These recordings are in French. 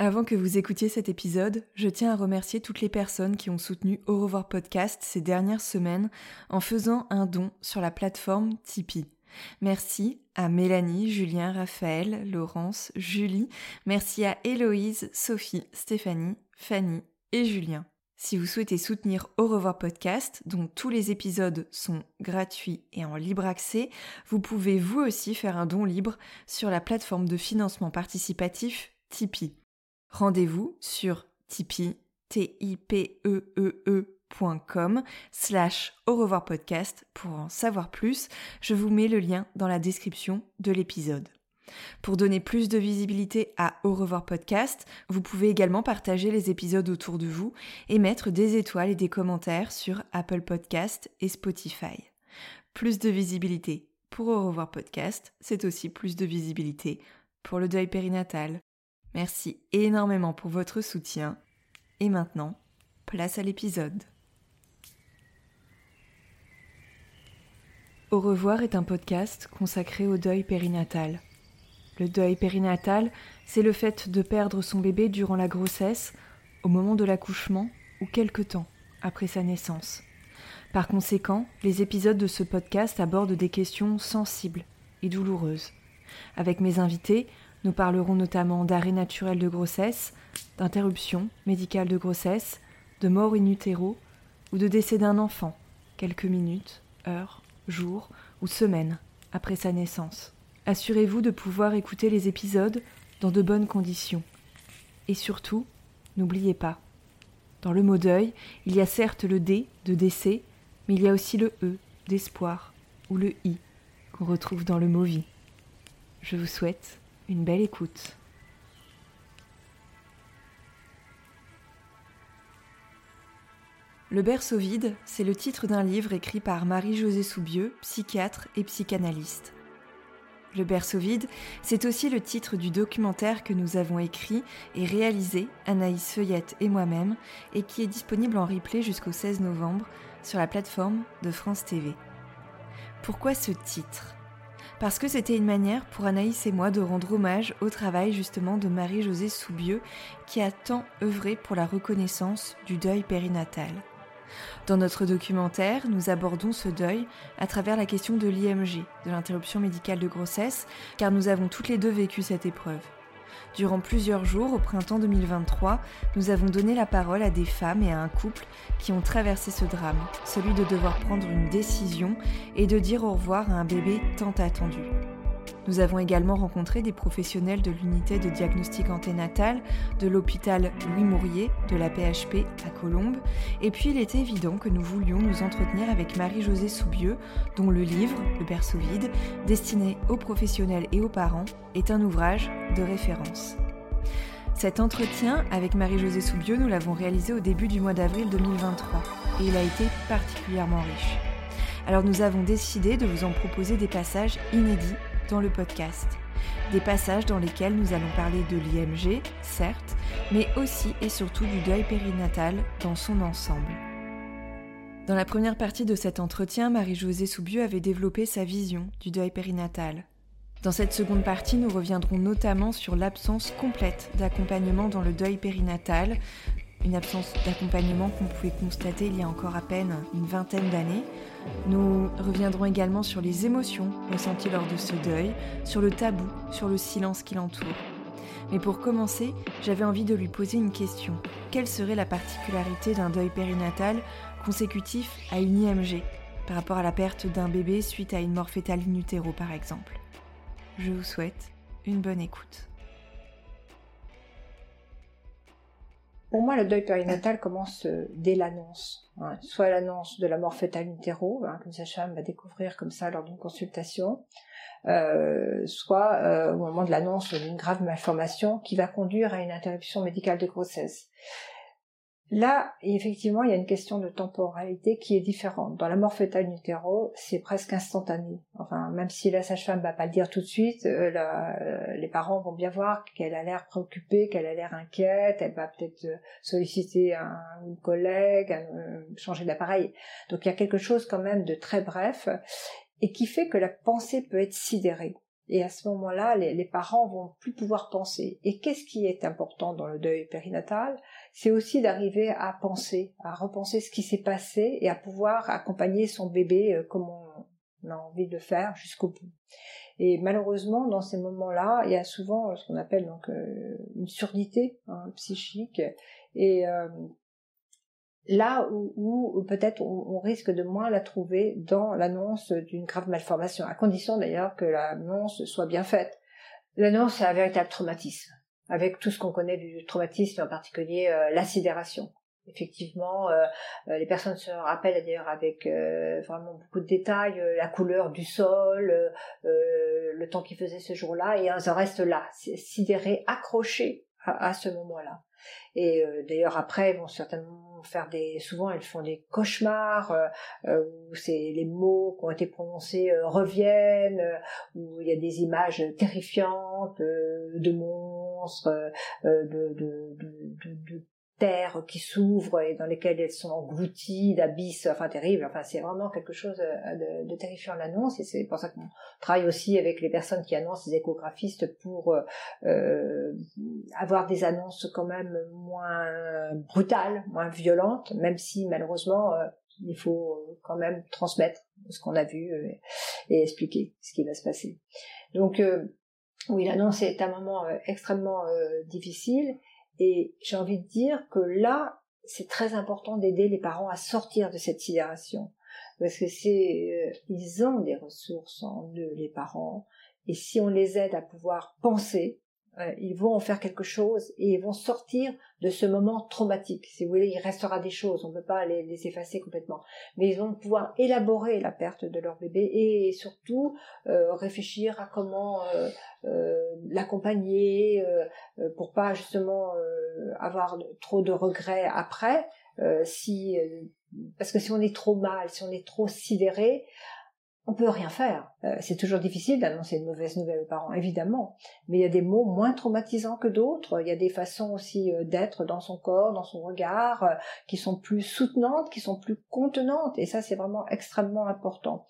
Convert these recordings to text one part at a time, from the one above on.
Avant que vous écoutiez cet épisode, je tiens à remercier toutes les personnes qui ont soutenu Au revoir podcast ces dernières semaines en faisant un don sur la plateforme Tipeee. Merci à Mélanie, Julien, Raphaël, Laurence, Julie. Merci à Héloïse, Sophie, Stéphanie, Fanny et Julien. Si vous souhaitez soutenir Au revoir podcast, dont tous les épisodes sont gratuits et en libre accès, vous pouvez vous aussi faire un don libre sur la plateforme de financement participatif Tipeee. Rendez-vous sur Tipeee, t i p e e, e au revoir podcast pour en savoir plus. Je vous mets le lien dans la description de l'épisode. Pour donner plus de visibilité à Au revoir podcast, vous pouvez également partager les épisodes autour de vous et mettre des étoiles et des commentaires sur Apple Podcast et Spotify. Plus de visibilité pour Au revoir podcast, c'est aussi plus de visibilité pour le deuil périnatal. Merci énormément pour votre soutien. Et maintenant, place à l'épisode. Au revoir est un podcast consacré au deuil périnatal. Le deuil périnatal, c'est le fait de perdre son bébé durant la grossesse, au moment de l'accouchement ou quelque temps après sa naissance. Par conséquent, les épisodes de ce podcast abordent des questions sensibles et douloureuses. Avec mes invités, nous parlerons notamment d'arrêt naturel de grossesse, d'interruption médicale de grossesse, de mort in utero ou de décès d'un enfant, quelques minutes, heures, jours ou semaines après sa naissance. Assurez-vous de pouvoir écouter les épisodes dans de bonnes conditions. Et surtout, n'oubliez pas, dans le mot deuil, il y a certes le D de décès, mais il y a aussi le E d'espoir ou le I qu'on retrouve dans le mot vie. Je vous souhaite une belle écoute. Le berceau vide, c'est le titre d'un livre écrit par Marie-Josée Soubieux, psychiatre et psychanalyste. Le berceau vide, c'est aussi le titre du documentaire que nous avons écrit et réalisé, Anaïs Feuillette et moi-même, et qui est disponible en replay jusqu'au 16 novembre sur la plateforme de France TV. Pourquoi ce titre? Parce que c'était une manière pour Anaïs et moi de rendre hommage au travail justement de Marie-Josée Soubieux qui a tant œuvré pour la reconnaissance du deuil périnatal. Dans notre documentaire, nous abordons ce deuil à travers la question de l'IMG, de l'interruption médicale de grossesse, car nous avons toutes les deux vécu cette épreuve. Durant plusieurs jours, au printemps 2023, nous avons donné la parole à des femmes et à un couple qui ont traversé ce drame, celui de devoir prendre une décision et de dire au revoir à un bébé tant attendu. Nous avons également rencontré des professionnels de l'unité de diagnostic anténatal de l'hôpital Louis Mourier de la PHP à Colombes. Et puis il était évident que nous voulions nous entretenir avec Marie-Josée Soubieux, dont le livre, Le berceau vide, destiné aux professionnels et aux parents, est un ouvrage de référence. Cet entretien avec Marie-Josée Soubieux, nous l'avons réalisé au début du mois d'avril 2023 et il a été particulièrement riche. Alors nous avons décidé de vous en proposer des passages inédits dans le podcast. Des passages dans lesquels nous allons parler de l'IMG, certes, mais aussi et surtout du deuil périnatal dans son ensemble. Dans la première partie de cet entretien, Marie-Josée Soubieux avait développé sa vision du deuil périnatal. Dans cette seconde partie, nous reviendrons notamment sur l'absence complète d'accompagnement dans le deuil périnatal, une absence d'accompagnement qu'on pouvait constater il y a encore à peine une vingtaine d'années. Nous reviendrons également sur les émotions ressenties lors de ce deuil, sur le tabou, sur le silence qui l'entoure. Mais pour commencer, j'avais envie de lui poser une question. Quelle serait la particularité d'un deuil périnatal consécutif à une IMG par rapport à la perte d'un bébé suite à une mort fétale in utero par exemple? Je vous souhaite une bonne écoute. Pour moi, le deuil périnatal commence euh, dès l'annonce. Hein. soit l'annonce de la mort fœtale in hein, qu'une sage-femme va découvrir comme ça lors d'une consultation, euh, soit euh, au moment de l'annonce d'une grave malformation qui va conduire à une interruption médicale de grossesse. Là, effectivement, il y a une question de temporalité qui est différente. Dans la mort fœtale in utero, c'est presque instantané. Enfin, même si la sage-femme va pas le dire tout de suite, euh, euh, les parents vont bien voir qu'elle a l'air préoccupée, qu'elle a l'air inquiète, elle va peut-être euh, solliciter un, collègue, changer d'appareil. Donc il y a quelque chose quand même de très bref et qui fait que la pensée peut être sidérée. Et à ce moment-là, les, parents vont plus pouvoir penser. Et qu'est-ce qui est important dans le deuil périnatal? C'est aussi d'arriver à penser, à repenser ce qui s'est passé et à pouvoir accompagner son bébé euh, comme on a envie de faire jusqu'au bout. Et malheureusement, dans ces moments-là, il y a souvent ce qu'on appelle donc euh, une surdité hein, psychique. Et euh, là où, peut-être on, risque de moins la trouver dans l'annonce d'une grave malformation, à condition d'ailleurs que l'annonce soit bien faite. L'annonce, c'est un véritable traumatisme, avec tout ce qu'on connaît du traumatisme, en particulier euh. Effectivement, euh, euh, les personnes se rappellent d'ailleurs avec vraiment beaucoup de détails la couleur du sol, le temps qu'il faisait ce jour-là, et elles en restent là, sidérées, accrochées à, ce moment-là. Et d'ailleurs après, elles vont certainement faire des, souvent elles font des cauchemars euh, euh, où c'est les mots qui ont été prononcés euh, reviennent, où il y a des images terrifiantes de monstres, de, de, de terres qui s'ouvrent et dans lesquelles elles sont englouties d'abysses, enfin terribles. Enfin, c'est vraiment quelque chose euh, de, terrifiant l'annonce et c'est pour ça qu'on travaille aussi avec les personnes qui annoncent, les échographistes, pour euh, euh, avoir des annonces quand même moins brutales, moins violentes, même si malheureusement il faut quand même transmettre ce qu'on a vu et expliquer ce qui va se passer. Donc oui, l'annonce est un moment extrêmement difficile et j'ai envie de dire que là, c'est très important d'aider les parents à sortir de cette sidération. Parce que c'est, euh, ils ont des ressources en eux, les parents. Et si on les aide à pouvoir penser, euh, ils vont en faire quelque chose et ils vont sortir de ce moment traumatique. Si vous voulez, il restera des choses, on ne peut pas les, effacer complètement, mais ils vont pouvoir élaborer la perte de leur bébé et surtout euh, réfléchir à comment euh, l'accompagner pour pas justement avoir trop de regrets après. si parce que si on est trop mal, si on est trop sidéré, on peut rien faire. Euh, c'est toujours difficile d'annoncer une mauvaise nouvelle aux parents, évidemment, mais il y a des mots moins traumatisants que d'autres. Il y a des façons aussi euh, d'être dans son corps, dans son regard, euh, qui sont plus soutenantes, qui sont plus contenantes, et ça c'est vraiment extrêmement important.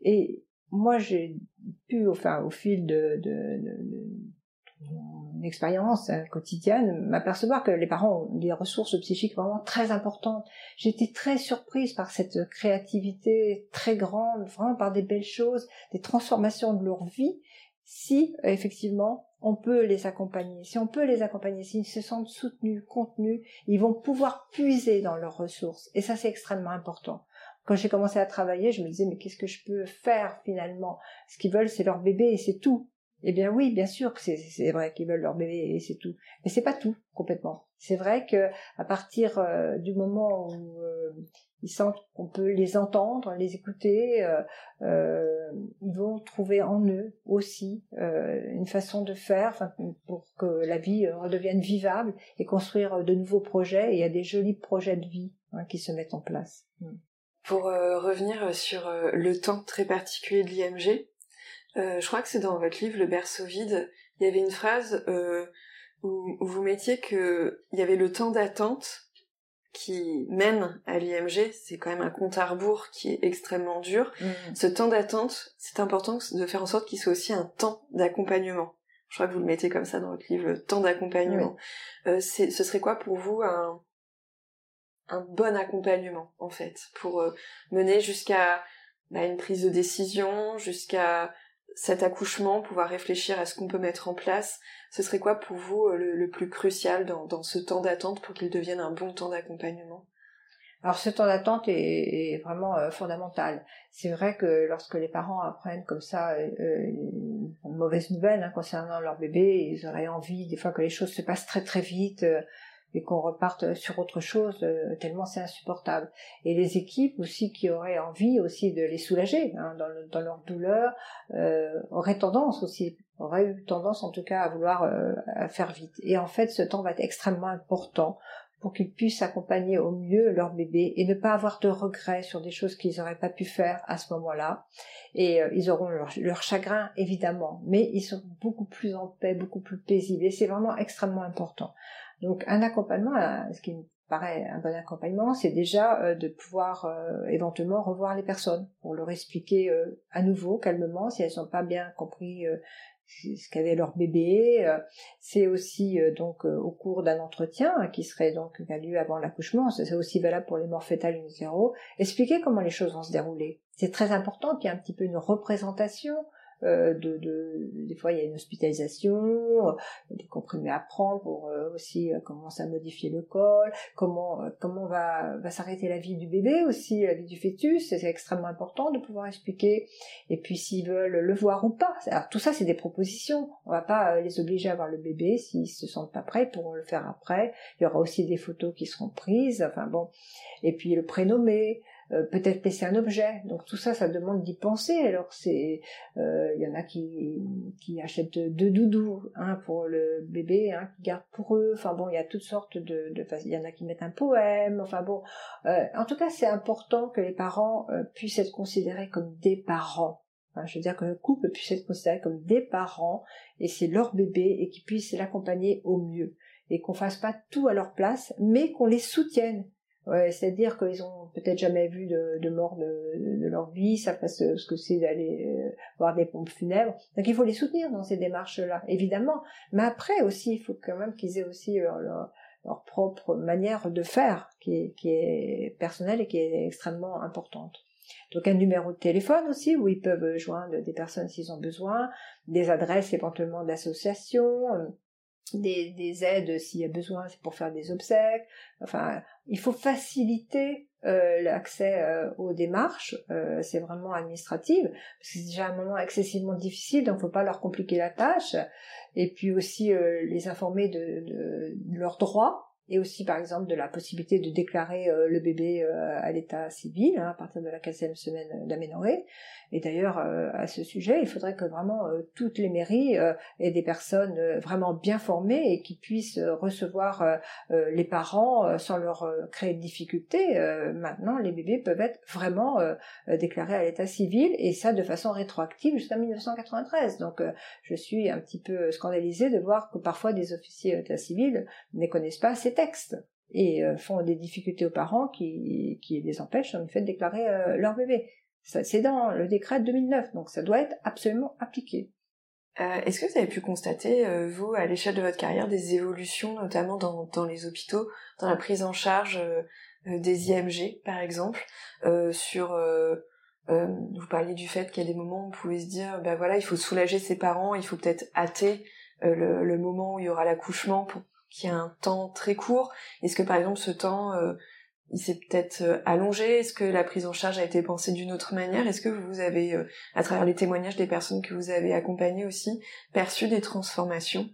Et moi j'ai pu, enfin au fil de, de, de mon expérience euh, quotidienne, m'apercevoir que les parents ont des ressources psychiques vraiment très importantes. J'étais très surprise par cette créativité très grande, vraiment par des belles choses, des transformations de leur vie, si effectivement on peut les accompagner. Si on peut les accompagner, s'ils se sentent soutenus, contenus, ils vont pouvoir puiser dans leurs ressources. Et ça, c'est extrêmement important. Quand j'ai commencé à travailler, je me disais, mais qu'est-ce que je peux faire finalement? Ce qu'ils veulent, c'est leur bébé et c'est tout. Eh bien oui, bien sûr c'est vrai qu'ils veulent leur bébé et c'est tout. Mais c'est pas tout complètement. C'est vrai que à partir euh, du moment où euh, ils sentent qu'on peut les entendre, les écouter, euh, ils vont trouver en eux aussi une façon de faire pour que la vie redevienne vivable et construire de nouveaux projets. Et il y a des jolis projets de vie hein, qui se mettent en place. Pour revenir sur le temps très particulier de l'IMG, euh, je crois que c'est dans votre livre Le berceau vide, il y avait une phrase euh, où, vous mettiez que il y avait le temps d'attente qui mène à l'IMG, c'est quand même un compte à rebours qui est extrêmement dur. Mm. Ce temps d'attente, c'est important de faire en sorte qu'il soit aussi un temps d'accompagnement. Je crois que vous le mettez comme ça dans votre livre, le temps d'accompagnement. Euh, ce serait quoi pour vous un, un bon accompagnement, en fait, pour mener jusqu'à bah, une prise de décision, jusqu'à cet accouchement, pouvoir réfléchir à ce qu'on peut mettre en place, ce serait quoi pour vous euh, le, plus crucial dans, ce temps d'attente pour qu'il devienne un bon temps d'accompagnement? Alors ce temps d'attente est, vraiment euh, fondamental. C'est vrai que lorsque les parents apprennent comme ça euh, une mauvaise nouvelle hein, concernant leur bébé, ils auraient envie des fois que les choses se passent très très vite, et qu'on reparte sur autre chose euh, tellement c'est insupportable. Et les équipes aussi qui auraient envie aussi de les soulager hein, dans, leur douleur euh, auraient tendance aussi auraient eu tendance en tout cas à vouloir euh, à faire vite. Et en fait, ce temps va être extrêmement important pour qu'ils puissent accompagner au mieux leur bébé et ne pas avoir de regrets sur des choses qu'ils n'auraient pas pu faire à ce moment-là. Et ils auront leur, chagrin, évidemment, mais ils seront beaucoup plus en paix, beaucoup plus paisibles. Et c'est vraiment extrêmement important. Donc un accompagnement, euh, ce qui me paraît un bon accompagnement, c'est déjà euh, de pouvoir éventuellement revoir les personnes pour leur expliquer à nouveau, calmement, si elles n'ont pas bien compris ce qu'avait leur bébé. Euh, c'est aussi euh, donc euh, au cours d'un entretien hein, qui serait donc lieu avant l'accouchement, c'est aussi valable pour les morts fétales in expliquer comment les choses vont se dérouler. C'est très important qu'il y ait un petit peu une représentation euh, de, de, des fois il y a une hospitalisation, euh, des comprimés à prendre pour euh, aussi commencer à modifier le col, comment comment va va s'arrêter la vie du bébé aussi, la vie du fœtus, c'est extrêmement important de pouvoir expliquer. Et puis s'ils veulent le voir ou pas, alors tout ça c'est des propositions. On va pas les obliger à voir le bébé s'ils se sentent pas prêts, pour le faire après. Il y aura aussi des photos qui seront prises, enfin bon. Et puis le prénommer. Euh, peut-être laisser un objet. Donc tout ça, ça demande d'y penser. Alors c'est, euh, il y en a qui qui achètent deux doudous, un pour le bébé, un qui garde pour eux. Enfin bon, il y a toutes sortes de, de il y en a qui mettent un poème. Enfin bon, euh, en tout cas, c'est important que les parents puissent être considérés comme des parents. je veux dire que le couple puisse être considéré comme des parents et c'est leur bébé et qu'ils puissent l'accompagner au mieux et qu'on fasse pas tout à leur place, mais qu'on les soutienne Ouais, c'est-à-dire qu'ils ont peut-être jamais vu de, de mort de, de, leur vie, ça passe ce que c'est d'aller euh, voir des pompes funèbres. Donc il faut les soutenir dans ces démarches-là, évidemment. Mais après aussi, il faut quand même qu'ils aient aussi leur, leur, propre manière de faire, qui est, qui est personnelle et qui est extrêmement importante. Donc un numéro de téléphone aussi où ils peuvent joindre des personnes s'ils ont besoin, des adresses éventuellement d'associations, des, des aides s'il y a besoin, c'est pour faire des obsèques. Enfin, il faut faciliter euh, l'accès euh, aux démarches, euh, c'est vraiment administratif, parce que c'est déjà un moment excessivement difficile, donc faut pas leur compliquer la tâche, et puis aussi les informer de, de, de leurs droits, et aussi par exemple de la possibilité de déclarer euh, le bébé euh, à l'état civil hein, à partir de la quatrième semaine d'aménorrhée. Et d'ailleurs euh, à ce sujet, il faudrait que vraiment toutes les mairies aient des personnes vraiment bien formées et qui puissent recevoir les parents sans leur créer de difficultés. maintenant, les bébés peuvent être vraiment déclarés à l'état civil et ça de façon rétroactive jusqu'à 1993. Donc je suis un petit peu scandalisée de voir que parfois des officiers d'état civil ne connaissent pas ces et euh, font des difficultés aux parents qui, les empêchent en fait de déclarer euh, leur bébé. C'est dans le décret de 2009, donc ça doit être absolument appliqué. Euh, Est-ce que vous avez pu constater, vous, à l'échelle de votre carrière, des évolutions, notamment dans, dans les hôpitaux, dans la prise en charge des IMG, par exemple, sur... vous parliez du fait qu'il y a des moments où on pouvait se dire, ben voilà, il faut soulager ses parents, il faut peut-être hâter le, le, moment où il y aura l'accouchement pour qui a un temps très court. Est-ce que par exemple ce temps euh, il s'est peut-être euh, allongé? Est-ce que la prise en charge a été pensée d'une autre manière? Est-ce que vous avez, euh, à travers les témoignages des personnes que vous avez accompagnées aussi, perçu des transformations?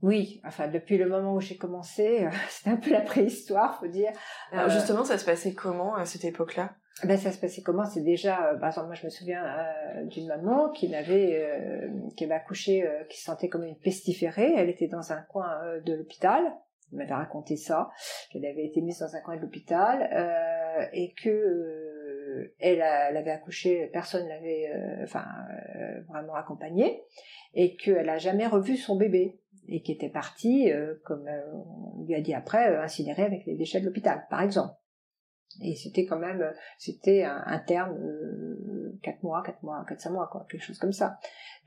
Oui, enfin depuis le moment où j'ai commencé, c'était un peu la préhistoire, faut dire. Alors justement, ça se passait comment à cette époque-là? Ben ça se passait comment? C'est déjà, euh, par exemple, moi je me souviens euh, d'une maman qui n'avait, euh, qui avait accouché, qui se sentait comme une pestiférée. Elle était dans un coin de l'hôpital. Elle m'avait raconté ça, qu'elle avait été mise dans un coin de l'hôpital et que elle, elle, avait accouché, personne l'avait, enfin, vraiment accompagnée, et qu'elle a jamais revu son bébé et qui était parti, comme on lui a dit après, incinéré avec les déchets de l'hôpital, par exemple. Et c'était quand même, c'était un, terme euh, quatre mois, quatre mois, quatre cinq mois, quoi, quelque chose comme ça.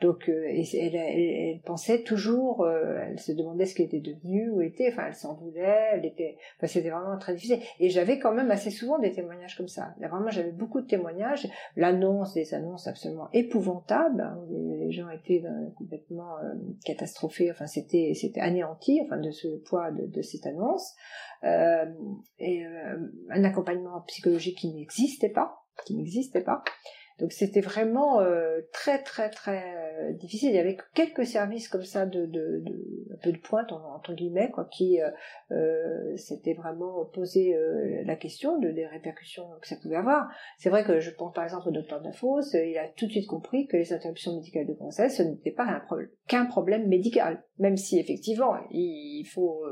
Donc, euh, elle, pensait toujours, euh, elle se demandait ce qu'elle était devenue, où elle était, enfin, elle s'en voulait, elle était, enfin, c'était vraiment très difficile. Et j'avais quand même assez souvent des témoignages comme ça. Là, vraiment, j'avais beaucoup de témoignages. L'annonce, des annonces absolument épouvantables. Hein, les, gens étaient complètement catastrophés. Enfin, c'était, c'était anéanti, enfin, de ce poids de cette annonce. Euh, et euh, un accompagnement psychologique qui n'existait pas, qui n'existait pas. Donc c'était vraiment euh, très très très euh, difficile. Il y avait quelques services comme ça de, de, de un peu de pointe entre guillemets quoi, qui euh, euh s'étaient vraiment posé euh, la question de des répercussions que ça pouvait avoir. C'est vrai que je pense par exemple au docteur Dafos, il a tout de suite compris que les interruptions médicales de grossesse ce n'était pas un qu'un problème médical, même si effectivement il, faut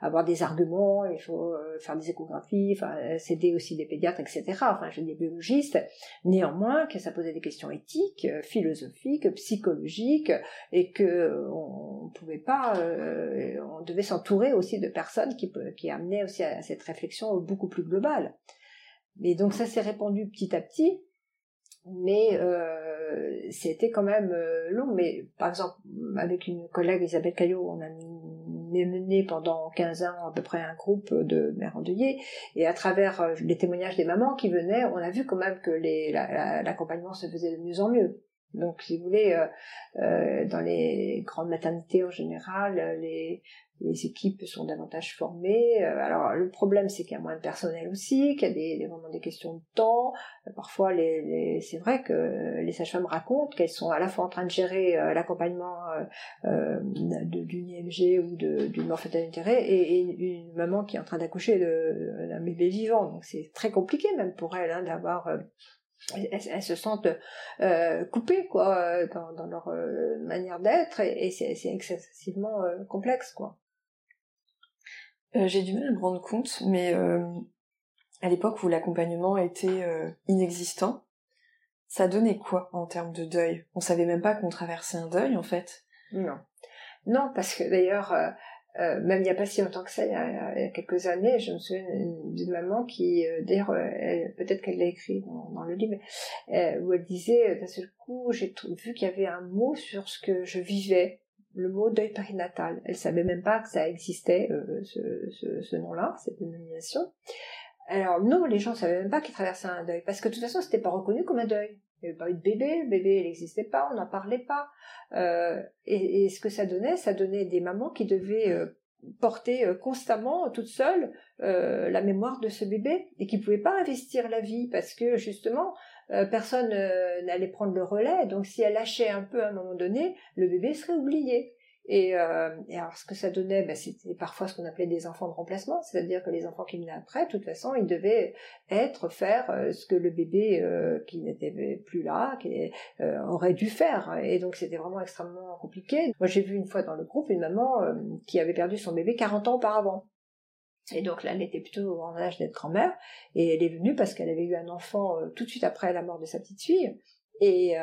avoir des arguments, il faut faire des échographies, enfin s'aider aussi des pédiatres, etc. Enfin, je dis biologistes. Néanmoins, que ça posait des questions éthiques, philosophiques, psychologiques, et que on pouvait pas, euh, on devait s'entourer aussi de personnes qui, amenaient aussi à, cette réflexion beaucoup plus globale. Et donc ça s'est répandu petit à petit, mais euh, c'était quand même euh, long. Mais par exemple, avec une collègue Isabelle Caillot, on a mené pendant 15 ans à peu près un groupe de mères endeuillées, et à travers les témoignages des mamans qui venaient, on a vu quand même que l'accompagnement se faisait de mieux en mieux. Donc, si vous voulez, euh, euh, dans les grandes maternités en général, les, les équipes sont davantage formées. Euh, alors, le problème, c'est qu'il y a moins de personnel aussi, qu'il y a des, vraiment des questions de temps. parfois, c'est vrai que les sages-femmes racontent qu'elles sont à la fois en train de gérer l'accompagnement d'une IMG ou d'une d'intérêt et, et, une maman qui est en train d'accoucher d'un bébé vivant. Donc, c'est très compliqué même pour elle hein, d'avoir elles, se sentent euh, coupées quoi euh, dans, dans leur euh, manière d'être et, c'est excessivement euh, complexe quoi. J'ai du mal à me rendre compte, mais à l'époque où l'accompagnement était inexistant, ça donnait quoi en termes de deuil? On savait même pas qu'on traversait un deuil en fait. Non, non parce que d'ailleurs euh, même il n'y a pas si longtemps que ça, il y a, quelques années, je me souviens d'une maman qui, euh, d'ailleurs, euh, peut-être qu'elle l'a écrit dans, le livre, où elle disait, d'un seul coup, j'ai vu qu'il y avait un mot sur ce que je vivais, le mot deuil périnatal. Elle savait même pas que ça existait, ce, nom-là, cette dénomination. Alors non, les gens savaient même pas qu'ils traversaient un deuil, parce que de toute façon, c'était pas reconnu comme un deuil. Il n'y avait pas eu de bébé, le bébé n'existait pas, on n'en parlait pas. Euh, et, ce que ça donnait, ça donnait des mamans qui devaient euh, porter euh, constamment, toutes seules, la mémoire de ce bébé et qui ne pouvaient pas investir la vie parce que justement, personne n'allait prendre le relais. Donc si elle lâchait un peu à un moment donné, le bébé serait oublié. Et, euh, et, alors ce que ça donnait, ben, c'était parfois ce qu'on appelait des enfants de remplacement, c'est-à-dire que les enfants qui venaient après, de toute façon, ils devaient être, faire euh, ce que le bébé euh, qui n'était plus là, qui euh, aurait dû faire. Et donc c'était vraiment extrêmement compliqué. Moi j'ai vu une fois dans le groupe une maman qui avait perdu son bébé 40 ans auparavant. Et donc là, elle était plutôt en âge d'être grand-mère, et elle est venue parce qu'elle avait eu un enfant tout de suite après la mort de sa petite fille, et,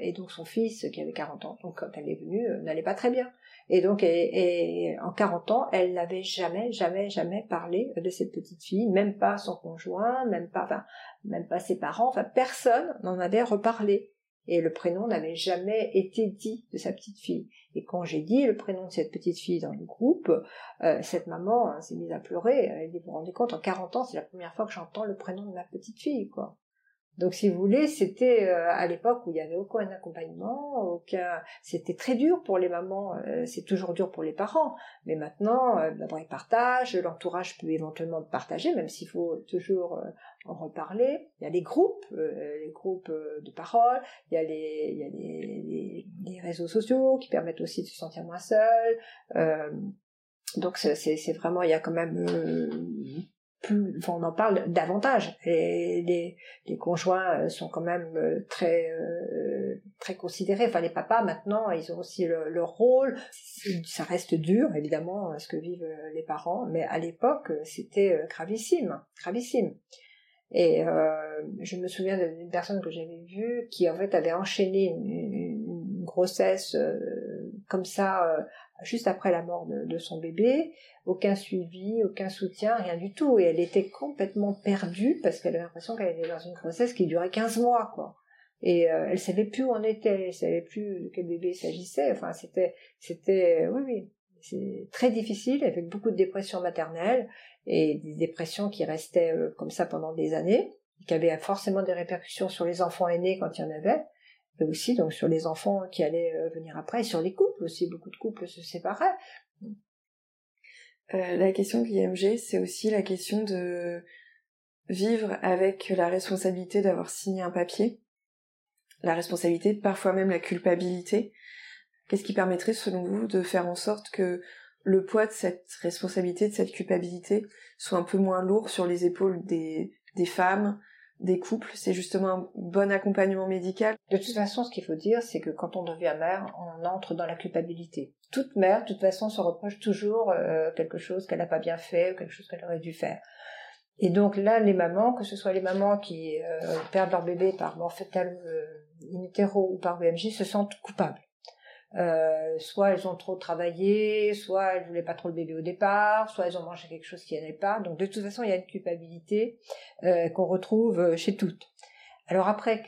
et, donc son fils, qui avait 40 ans, donc quand elle est venue, n'allait pas très bien. Et donc, et, en 40 ans, elle n'avait jamais, jamais, jamais parlé de cette petite fille, même pas son conjoint, même pas, enfin, même pas ses parents, enfin, personne n'en avait reparlé. Et le prénom n'avait jamais été dit de sa petite fille. Et quand j'ai dit le prénom de cette petite fille dans le groupe, euh, cette maman hein, s'est mise à pleurer. Elle dit, vous vous rendez compte, en 40 ans, c'est la première fois que j'entends le prénom de ma petite fille, quoi. Donc, si vous voulez, c'était euh, à l'époque où il n'y avait aucun accompagnement, aucun. C'était très dur pour les mamans. Euh, c'est toujours dur pour les parents, mais maintenant, euh, d'abord ils partagent. L'entourage peut éventuellement partager, même s'il faut toujours en reparler. Il y a les groupes, les groupes de parole. Il y a les, il y a les, les, réseaux sociaux qui permettent aussi de se sentir moins seul. donc, c'est vraiment, il y a quand même on en parle davantage. Et les, conjoints euh, sont quand même euh, très euh, très considérés. Enfin, les papas maintenant, ils ont aussi leur rôle. Ça reste dur, évidemment, ce que vivent les parents, mais à l'époque, c'était gravissime, gravissime. Et je me souviens d'une personne que j'avais vue qui en fait avait enchaîné une, grossesse comme ça juste après la mort de, son bébé, aucun suivi, aucun soutien, rien du tout. Et elle était complètement perdue parce qu'elle avait l'impression qu'elle était dans une grossesse qui durait 15 mois, quoi. Et euh, elle savait plus où on était, elle savait plus de quel bébé il s'agissait. Enfin, c'était, c'était, oui, oui, c'est très difficile, avec beaucoup de dépression maternelle et des dépressions qui restaient euh, comme ça pendant des années, qui avaient forcément des répercussions sur les enfants aînés quand il y en avait et aussi donc sur les enfants qui allaient euh, venir après, et sur les couples aussi, beaucoup de couples se séparaient. Euh, la question de l'IMG, c'est aussi la question de vivre avec la responsabilité d'avoir signé un papier. la responsabilité, parfois même la culpabilité. Qu'est-ce qui permettrait, selon vous, de faire en sorte que le poids de cette responsabilité, de cette culpabilité, soit un peu moins lourd sur les épaules des, des femmes, des couples C'est justement un bon accompagnement médical De toute façon, ce qu'il faut dire, c'est que quand on devient mère, on entre dans la culpabilité. Toute mère, de toute façon, se reproche toujours euh, quelque chose qu'elle n'a pas bien fait ou quelque chose qu'elle aurait dû faire. Et donc là, les mamans, que ce soit les mamans qui euh, perdent leur bébé par mort fétale euh, in utero ou par BMJ, se sentent coupables. Euh, soit elles ont trop travaillé, soit elles voulaient pas trop le bébé au départ, soit elles ont mangé quelque chose qui n'allait pas. Donc de toute façon, il y a une culpabilité euh, qu'on retrouve euh, chez toutes. Alors après,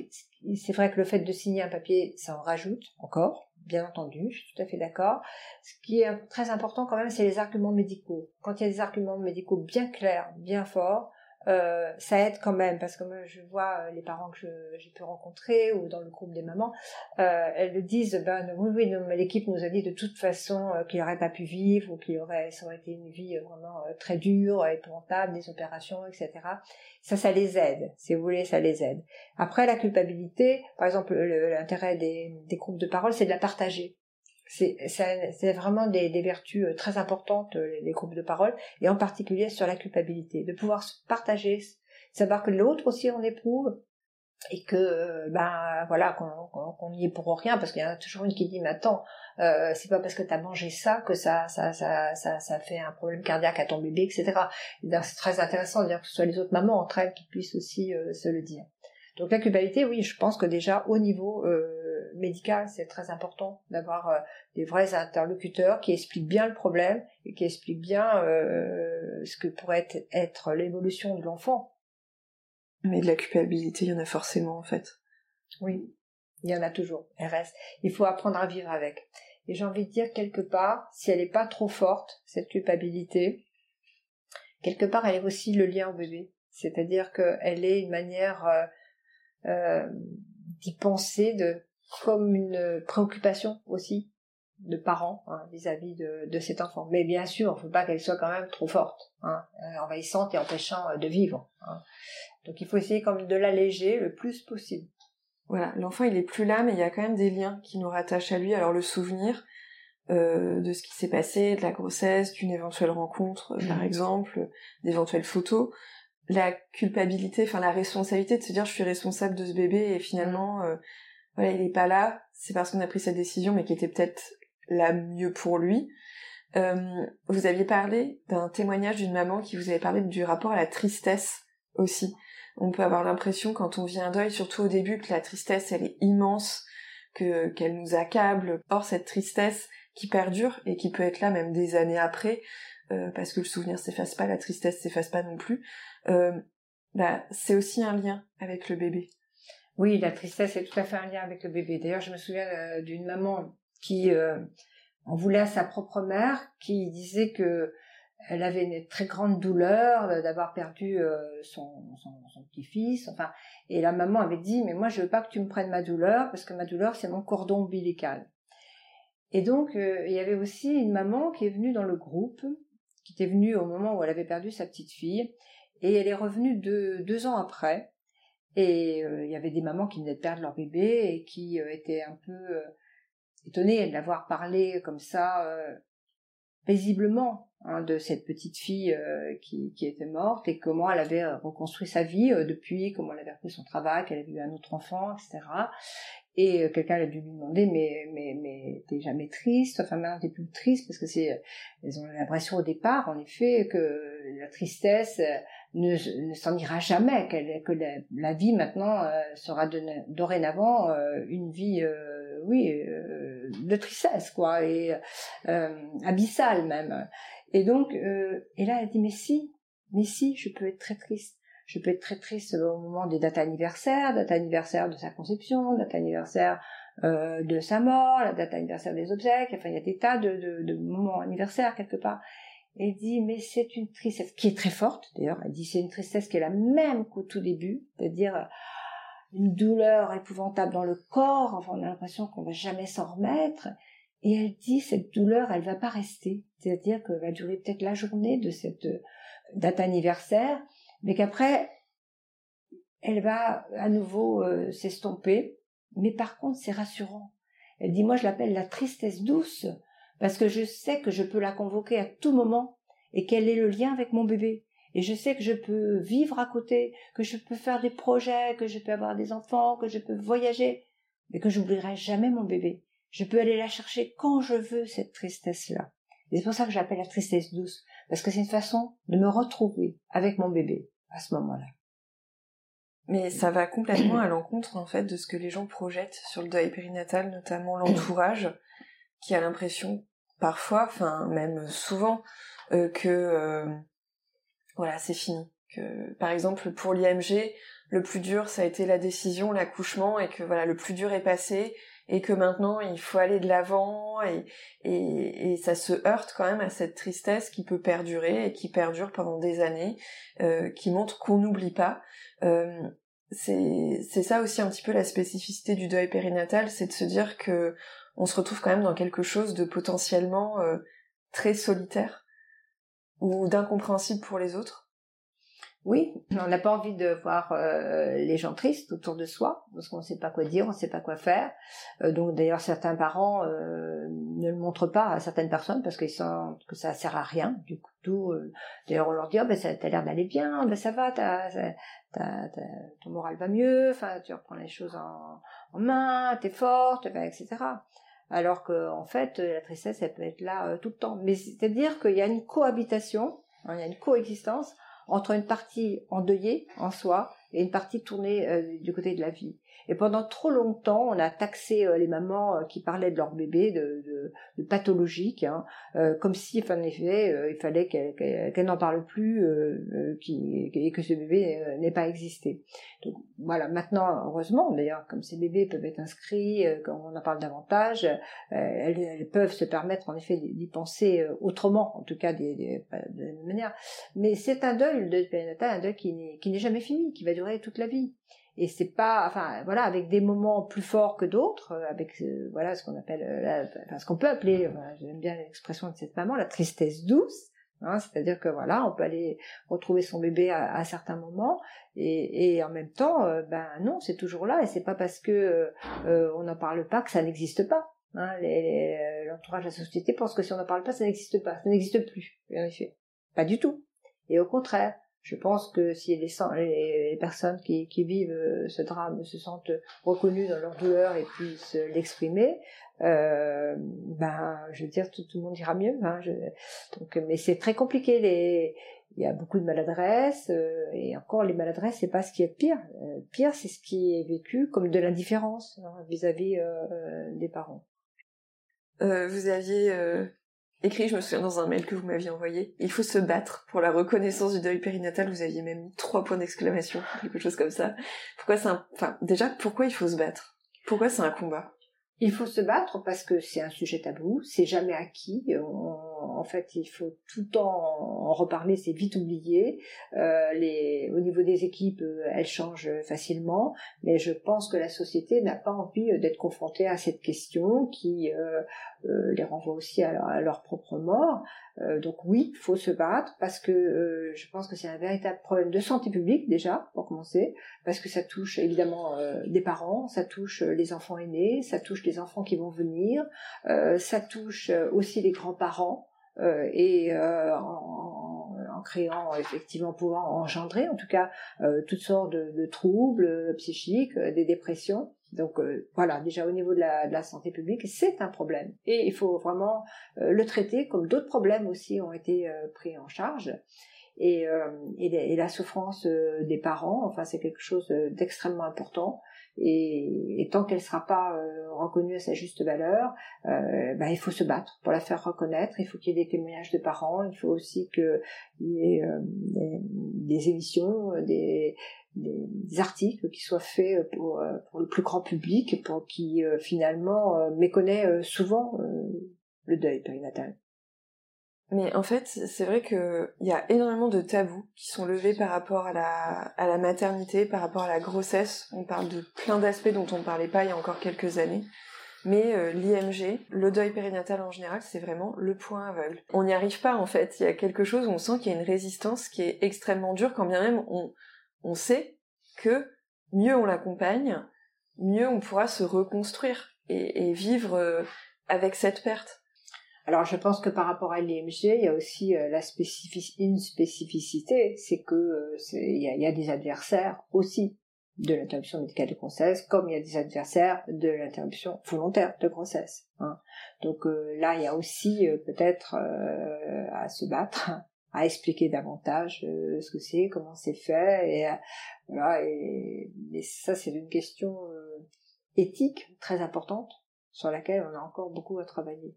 c'est vrai que le fait de signer un papier, ça en rajoute encore, bien entendu, je suis tout à fait d'accord. Ce qui est très important quand même, c'est les arguments médicaux. Quand il y a des arguments médicaux bien clairs, bien forts, euh, ça aide quand même parce que moi je vois euh, les parents que j'ai pu rencontrer ou dans le groupe des mamans, euh, elles le disent ben oui l'équipe nous a dit de toute façon euh, qu'il n'aurait pas pu vivre ou qu'il aurait ça aurait été une vie vraiment très dure, épouvantable, des opérations etc. Ça ça les aide si vous voulez ça les aide. Après la culpabilité, par exemple l'intérêt des, des groupes de parole c'est de la partager c'est vraiment des, vertus euh, très importantes, euh, les groupes de parole, et en particulier sur la culpabilité, de pouvoir se partager, savoir que l'autre aussi en éprouve, et que euh, ben voilà qu'on n'y est pour rien parce qu'il y en a toujours une qui dit mais attends c'est pas parce que tu as mangé ça que ça ça, ça ça ça fait un problème cardiaque à ton bébé etc c'est très intéressant de dire que ce soit les autres mamans entre elles qui puissent aussi se le dire. Donc la culpabilité oui je pense que déjà au niveau médical, c'est très important d'avoir euh, des vrais interlocuteurs qui expliquent bien le problème et qui expliquent bien euh, ce que pourrait être, l'évolution de l'enfant. Mais de la culpabilité, il y en a forcément en fait. Oui, il y en a toujours. Elle reste. Il faut apprendre à vivre avec. Et j'ai envie de dire quelque part, si elle n'est pas trop forte, cette culpabilité, quelque part elle est aussi le lien au bébé. C'est-à-dire qu'elle est une manière euh, d'y penser, de comme une préoccupation aussi de parents hein, vis-à-vis de, de, cet enfant. Mais bien sûr, il ne faut pas qu'elle soit quand même trop forte, hein, euh, envahissante et empêchant euh, de vivre. Hein. Donc il faut essayer comme de l'alléger le plus possible. Voilà, l'enfant il est plus là, mais il y a quand même des liens qui nous rattachent à lui. Alors le souvenir euh, de ce qui s'est passé, de la grossesse, d'une éventuelle rencontre, par mmh. exemple, d'éventuelles photos, la culpabilité, enfin la responsabilité de se dire je suis responsable de ce bébé et finalement mmh voilà, il est pas là, c'est parce qu'on a pris cette décision, mais qui était peut-être la mieux pour lui. Euh, vous aviez parlé d'un témoignage d'une maman qui vous avait parlé du rapport à la tristesse aussi. On peut avoir l'impression quand on vit un deuil, surtout au début, que la tristesse elle est immense, que qu'elle nous accable. Or cette tristesse qui perdure et qui peut être là même des années après, euh, parce que le souvenir s'efface pas, la tristesse s'efface pas non plus. Euh, bah, c'est aussi un lien avec le bébé. Oui, la tristesse est tout à fait un lien avec le bébé. D'ailleurs, je me souviens euh, d'une maman qui euh, en voulait à sa propre mère, qui disait que elle avait une très grande douleur d'avoir perdu euh, son, petit-fils. Enfin, et la maman avait dit mais moi je veux pas que tu me prennes ma douleur parce que ma douleur c'est mon cordon ombilical. Et donc il y avait aussi une maman qui est venue dans le groupe, qui était venue au moment où elle avait perdu sa petite fille, et elle est revenue deux ans après et euh, il y avait des mamans qui venaient de perdre leur bébé et qui euh, étaient un peu euh, étonnées de l'avoir parlé comme ça paisiblement hein, de cette petite fille qui, qui, était morte et comment elle avait reconstruit sa vie depuis, comment elle avait repris son travail, qu'elle avait eu un autre enfant, etc. Et quelqu'un a dû lui demander mais mais mais t'es jamais triste, enfin maintenant t'es plus triste parce que c'est elles ont l'impression au départ en effet que la tristesse ne, s'en ira jamais, que la, vie maintenant euh, sera dorénavant euh, une vie, euh, oui, de tristesse, quoi, et abyssale même. Et donc, et là, elle dit, mais si, mais si, je peux être très triste. Je peux être très triste au moment des dates anniversaires, date anniversaire de sa conception, date anniversaire de sa mort, la date anniversaire des obsèques, enfin il y a des tas de, de moments anniversaires quelque part. Elle dit, mais c'est une tristesse qui est très forte, d'ailleurs. Elle dit, c'est une tristesse qui est la même qu'au tout début, c'est-à-dire euh, une douleur épouvantable dans le corps, on a l'impression qu'on va jamais s'en remettre. Et elle dit, cette douleur, elle va pas rester. C'est-à-dire qu'elle va durer peut-être la journée de cette euh, date anniversaire, mais qu'après, elle va à nouveau euh, s'estomper. mais par contre, c'est rassurant. Elle dit, moi, je l'appelle la tristesse douce, parce que je sais que je peux la convoquer à tout moment et qu'elle est le lien avec mon bébé. Et je sais que je peux vivre à côté, que je peux faire des projets, que je peux avoir des enfants, que je peux voyager, mais que j'oublierai jamais mon bébé. Je peux aller la chercher quand je veux, cette tristesse-là. Et c'est pour ça que j'appelle la tristesse douce, parce que c'est une façon de me retrouver avec mon bébé à ce moment-là. Mais ça va complètement à l'encontre en fait de ce que les gens projettent sur le deuil périnatal, notamment l'entourage, qui a l'impression parfois, enfin même souvent, euh, que euh, voilà c'est fini. Que par exemple pour l'IMG, le plus dur ça a été la décision, l'accouchement, et que voilà le plus dur est passé, et que maintenant il faut aller de l'avant, et, et, ça se heurte quand même à cette tristesse qui peut perdurer et qui perdure pendant des années, euh, qui montre qu'on n'oublie pas. C'est ça aussi un petit peu la spécificité du deuil périnatal, c'est de se dire que on se retrouve quand même dans quelque chose de potentiellement euh, très solitaire ou d'incompréhensible pour les autres. Oui, on n'a pas envie de voir euh, les gens tristes autour de soi, parce qu'on ne sait pas quoi dire, on ne sait pas quoi faire. Euh, donc d'ailleurs, certains parents ne le montrent pas à certaines personnes parce qu'ils sentent que ça sert à rien. Du coup, d'ailleurs, on leur dit, oh, ben, t'as l'air d'aller bien, ben, ça va, ton moral va mieux, tu reprends les choses en, en main, t'es forte, etc. Alors que en fait, la tristesse, elle peut être là tout le temps. Mais c'est-à-dire qu'il y a une cohabitation, hein, il y a une coexistence entre une partie endeuillée en soi et une partie tournée euh, du côté de la vie. Et pendant trop longtemps, on a taxé euh, les mamans euh, qui parlaient de leur bébé de, de, de pathologique, hein, euh, comme si, en effet, il fallait qu'elle n'en parle plus et que ce bébé n'ait pas existé. Donc voilà, maintenant, heureusement, d'ailleurs, comme ces bébés peuvent être inscrits, quand on en parle davantage, elles, peuvent se permettre, en effet, d'y penser autrement, en tout cas des, de manière. Mais c'est un deuil, le deuil périnatal, un deuil qui n'est jamais fini, qui va durer toute la vie et c'est pas enfin voilà avec des moments plus forts que d'autres euh, avec euh, voilà ce qu'on appelle euh, enfin, ce qu'on peut appeler j'aime bien l'expression de cette maman la tristesse douce hein, c'est-à-dire que voilà on peut aller retrouver son bébé à, à certains moments et, et, en même temps ben non c'est toujours là et c'est pas parce que on n'en parle pas que ça n'existe pas hein, l'entourage de la société pense que si on n'en parle pas ça n'existe pas ça n'existe plus en effet pas du tout. Et au contraire je pense que si les, personnes qui, vivent euh, ce drame se sentent reconnues dans leur douleur et puissent l'exprimer, euh, ben, je veux dire, tout, le monde ira mieux. Hein, donc, mais c'est très compliqué. Il y a beaucoup de maladresses euh, et encore les maladresses, c'est pas ce qui est pire. Euh, pire, c'est ce qui est vécu comme de l'indifférence hein, vis-à-vis des parents. vous aviez écrit, je me souviens dans un mail que vous m'aviez envoyé, il faut se battre pour la reconnaissance du deuil périnatal, vous aviez même mis trois points d'exclamation, quelque chose comme ça. Pourquoi c'est un... Enfin, déjà, pourquoi il faut se battre? Pourquoi c'est un combat? Il faut se battre parce que c'est un sujet tabou, c'est jamais acquis. en fait, il faut tout le temps en reparler, c'est vite oublié. Euh, au niveau des équipes, euh, elles changent facilement, mais je pense que la société n'a pas envie euh, d'être confrontée à cette question qui les renvoie aussi à leur, à leur propre mort. Donc oui, il faut se battre parce que je pense que c'est un véritable problème de santé publique déjà pour commencer, parce que ça touche évidemment des parents, ça touche les enfants aînés, ça touche les enfants qui vont venir, ça touche aussi les grands-parents et en, en, créant effectivement pouvant engendrer en tout cas toutes sortes de, troubles psychiques, des dépressions. Donc euh, voilà, déjà au niveau de la, santé publique, c'est un problème. Et il faut vraiment euh, le traiter comme d'autres problèmes aussi ont été euh, pris en charge. Et, et la souffrance des parents, enfin c'est quelque chose d'extrêmement important. Et, et tant qu'elle ne sera pas reconnue à sa juste valeur, ben, il faut se battre pour la faire reconnaître. Il faut qu'il y ait des témoignages de parents. Il faut aussi qu'il y ait des, des émissions, des, des, articles qui soient faits euh, pour, euh, pour le plus grand public, pour qui euh, finalement méconnaît souvent le deuil périnatal. Mais en fait, c'est vrai qu'il y a énormément de tabous qui sont levés par rapport à la, maternité, par rapport à la grossesse. On parle de plein d'aspects dont on ne parlait pas il y a encore quelques années. Mais l'IMG, le deuil périnatal en général, c'est vraiment le point aveugle. On n'y arrive pas en fait. Il y a quelque chose où on sent qu'il y a une résistance qui est extrêmement dure, quand bien même on, on sait que mieux on l'accompagne, mieux on pourra se reconstruire et, vivre avec cette perte. Alors je pense que par rapport à l'IMG, il y a aussi la une spécificité, c'est que il y, a des adversaires aussi de l'interruption médicale de grossesse, comme il y a des adversaires de l'interruption volontaire de grossesse. Hein. Donc euh, là, il y a aussi euh, peut-être euh, à se battre, à expliquer davantage ce que c'est, comment c'est fait, et voilà. Ça, c'est une question éthique très importante sur laquelle on a encore beaucoup à travailler.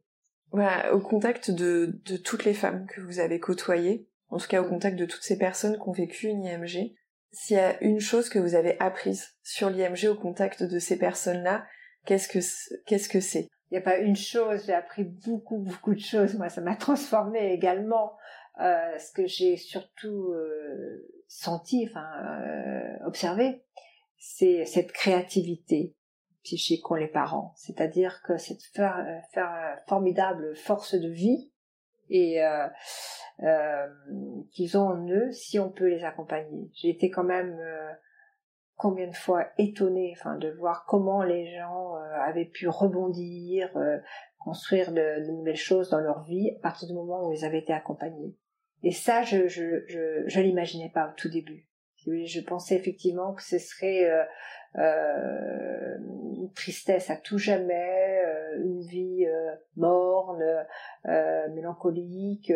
Voilà, au contact de, de toutes les femmes que vous avez côtoyées, en tout cas au contact de toutes ces personnes qui ont vécu une IMG, s'il y a une chose que vous avez apprise sur l'IMG au contact de ces personnes-là, qu'est-ce que qu'est-ce que c'est? Il n'y a pas une chose, j'ai appris beaucoup beaucoup de choses. Moi, ça m'a transformé également. Euh, ce que j'ai surtout euh, senti, enfin euh, observé, c'est cette créativité psychique qu'ont les parents. C'est-à-dire que cette formidable force de vie et euh, euh, qu'ils ont en eux si on peut les accompagner. J'ai été quand même euh, combien de fois étonnée enfin de voir comment les gens euh, avaient pu rebondir construire de, nouvelles choses dans leur vie à partir du moment où ils avaient été accompagnés et ça je je je, je l'imaginais pas au tout début je pensais effectivement que ce serait euh, une tristesse à tout jamais, euh, une vie euh, morne, mélancolique,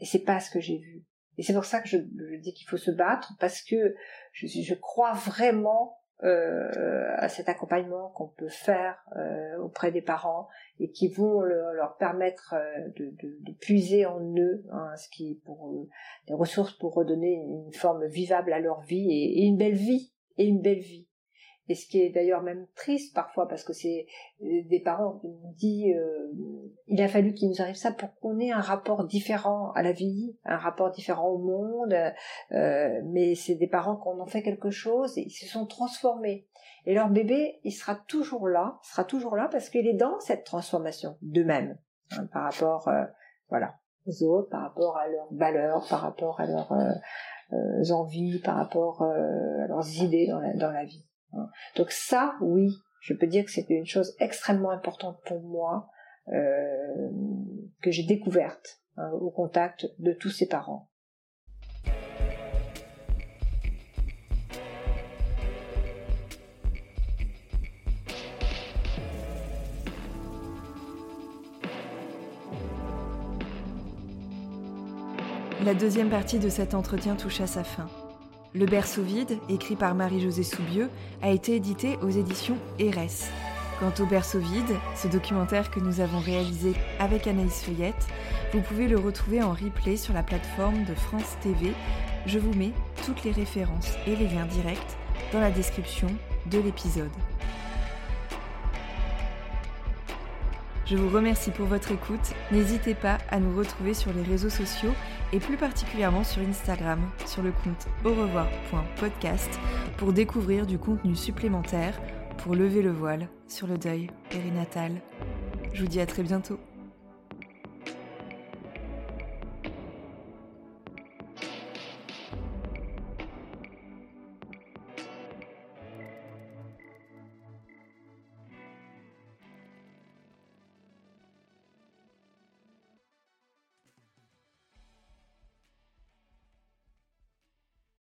et c'est pas ce que j'ai vu. Et c'est pour ça que je, dis qu'il faut se battre, parce que je crois vraiment euh, à cet accompagnement qu'on peut faire euh, auprès des parents et qui vont leur permettre de, de, puiser en eux hein, ce qui pour des ressources pour redonner une, forme vivable à leur vie et une belle vie et une belle vie et ce qui est d'ailleurs même triste parfois parce que c'est euh, des parents qui nous disent euh, il a fallu qu'il nous arrive ça pour qu'on ait un rapport différent à la vie, un rapport différent au monde, euh, mais c'est des parents qui en fait quelque chose et ils se sont transformés. Et leur bébé, il sera toujours là, sera toujours là parce qu'il est dans cette transformation d'eux-mêmes hein, par rapport, voilà, aux autres, par rapport à leurs valeurs, par rapport à leurs envies, par rapport à leurs idées dans dans la vie. Donc ça, oui, je peux dire que c'était une chose extrêmement importante pour moi euh, que j'ai découverte hein, au contact de tous ses parents. La deuxième partie de cet entretien touche à sa fin. Le berceau vide, écrit par Marie-Josée Soubieux, a été édité aux éditions ERES. Quant au berceau vide, ce documentaire que nous avons réalisé avec Anaïs Feuillette, vous pouvez le retrouver en replay sur la plateforme de France TV. Je vous mets toutes les références et les liens directs dans la description de l'épisode. Je vous remercie pour votre écoute. N'hésitez pas à nous retrouver sur les réseaux sociaux et plus particulièrement sur Instagram, sur le compte au revoir.podcast pour découvrir du contenu supplémentaire pour lever le voile sur le deuil périnatal. Je vous dis à très bientôt.